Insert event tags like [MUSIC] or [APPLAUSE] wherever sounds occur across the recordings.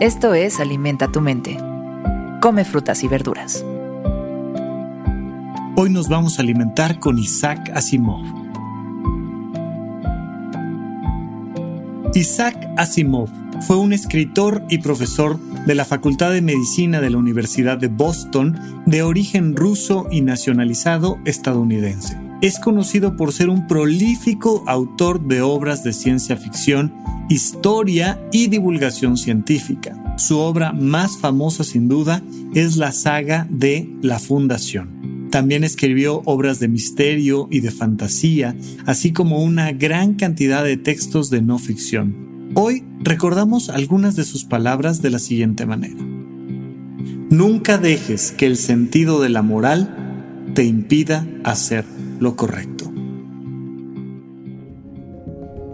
Esto es Alimenta tu mente. Come frutas y verduras. Hoy nos vamos a alimentar con Isaac Asimov. Isaac Asimov fue un escritor y profesor de la Facultad de Medicina de la Universidad de Boston de origen ruso y nacionalizado estadounidense. Es conocido por ser un prolífico autor de obras de ciencia ficción historia y divulgación científica. Su obra más famosa sin duda es la saga de La Fundación. También escribió obras de misterio y de fantasía, así como una gran cantidad de textos de no ficción. Hoy recordamos algunas de sus palabras de la siguiente manera. Nunca dejes que el sentido de la moral te impida hacer lo correcto.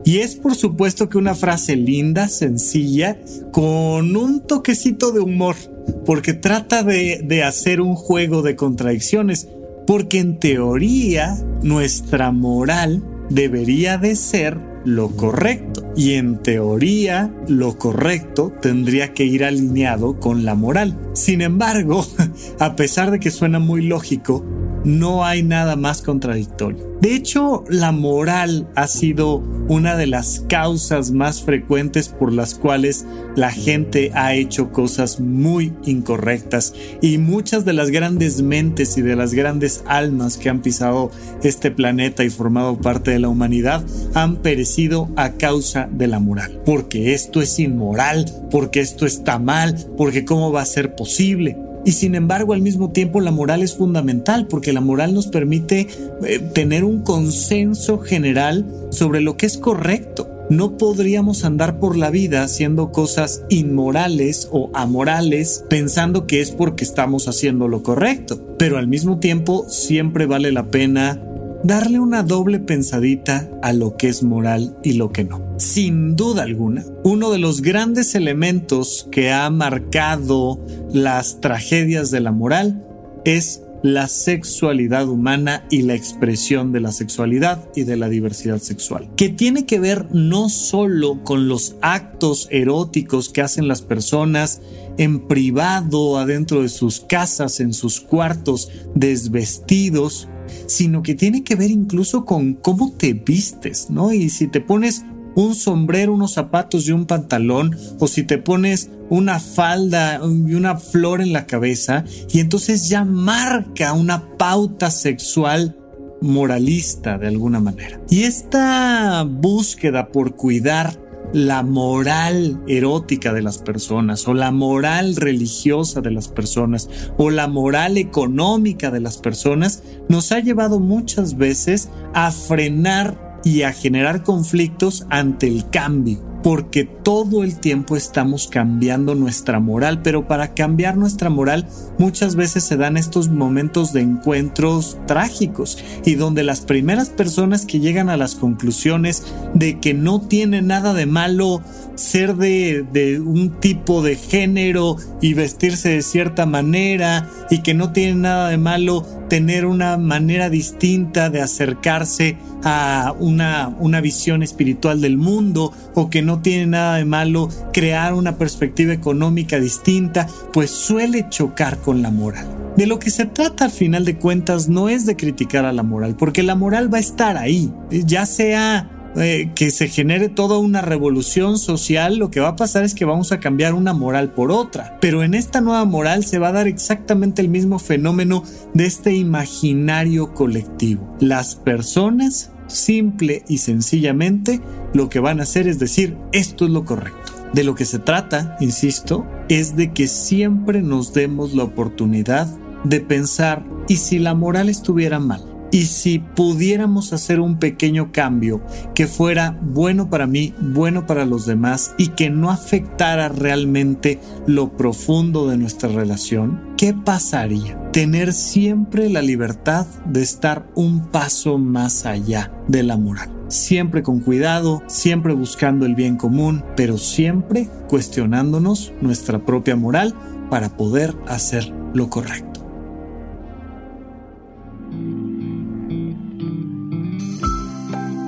Y es por supuesto que una frase linda, sencilla, con un toquecito de humor, porque trata de, de, hacer un juego de contradicciones, porque en teoría nuestra moral debería de ser lo correcto. Y en teoría, lo correcto tendría que ir alineado con la moral. Sin embargo, [LAUGHS] a pesar de que suena muy lógico, no hay nada más contradictorio. De hecho, la moral ha sido una de las causas más frecuentes por las cuales la gente ha hecho cosas muy incorrectas y muchas de las grandes mentes y de las grandes almas que han pisado este planeta y formado parte de la humanidad han perecido a causa de la moral. Porque esto es inmoral, porque esto está mal, porque cómo va a ser posible. Y sin embargo, al mismo tiempo, la moral es fundamental porque la moral nos permite eh, tener un consenso general sobre lo que es correcto. No podríamos andar por la vida haciendo cosas inmorales o amorales pensando que es porque estamos haciendo lo correcto. Pero al mismo tiempo siempre vale la pena darle una doble pensadita a lo que es moral y lo que no. Sin duda alguna, uno de los grandes elementos que ha marcado las tragedias de la moral es la sexualidad humana y la expresión de la sexualidad y de la diversidad sexual, que tiene que ver no solo con los actos eróticos que hacen las personas en privado, adentro de sus casas, en sus cuartos, desvestidos, sino que tiene que ver incluso con cómo te vistes, ¿no? Y si te pones un sombrero, unos zapatos y un pantalón, o si te pones una falda y una flor en la cabeza, y entonces ya marca una pauta sexual moralista de alguna manera. Y esta búsqueda por cuidar la moral erótica de las personas o la moral religiosa de las personas o la moral económica de las personas nos ha llevado muchas veces a frenar y a generar conflictos ante el cambio porque todo el tiempo estamos cambiando nuestra moral, pero para cambiar nuestra moral muchas veces se dan estos momentos de encuentros trágicos y donde las primeras personas que llegan a las conclusiones de que no tiene nada de malo ser de, de un tipo de género y vestirse de cierta manera y que no tiene nada de malo tener una manera distinta de acercarse a una, una visión espiritual del mundo o que no tiene nada de malo crear una perspectiva económica distinta, pues suele chocar con la moral. De lo que se trata al final de cuentas no es de criticar a la moral, porque la moral va a estar ahí, ya sea eh, que se genere toda una revolución social, lo que va a pasar es que vamos a cambiar una moral por otra. Pero en esta nueva moral se va a dar exactamente el mismo fenómeno de este imaginario colectivo. Las personas, simple y sencillamente, lo que van a hacer es decir, esto es lo correcto. De lo que se trata, insisto, es de que siempre nos demos la oportunidad de pensar, ¿y si la moral estuviera mal? Y si pudiéramos hacer un pequeño cambio que fuera bueno para mí, bueno para los demás y que no afectara realmente lo profundo de nuestra relación, ¿qué pasaría? Tener siempre la libertad de estar un paso más allá de la moral. Siempre con cuidado, siempre buscando el bien común, pero siempre cuestionándonos nuestra propia moral para poder hacer lo correcto.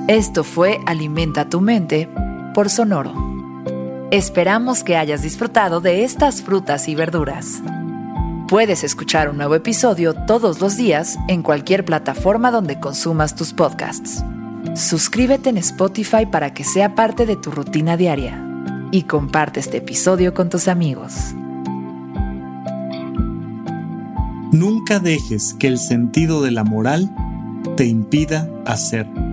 Esto fue Alimenta tu mente por Sonoro. Esperamos que hayas disfrutado de estas frutas y verduras. Puedes escuchar un nuevo episodio todos los días en cualquier plataforma donde consumas tus podcasts. Suscríbete en Spotify para que sea parte de tu rutina diaria y comparte este episodio con tus amigos. Nunca dejes que el sentido de la moral te impida hacer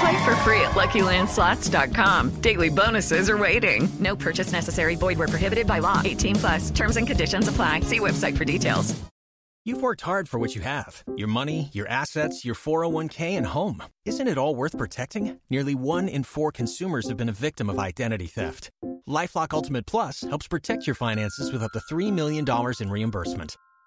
Play for free at LuckyLandSlots.com. Daily bonuses are waiting. No purchase necessary. Void were prohibited by law. 18 plus. Terms and conditions apply. See website for details. You've worked hard for what you have: your money, your assets, your 401k, and home. Isn't it all worth protecting? Nearly one in four consumers have been a victim of identity theft. LifeLock Ultimate Plus helps protect your finances with up to three million dollars in reimbursement.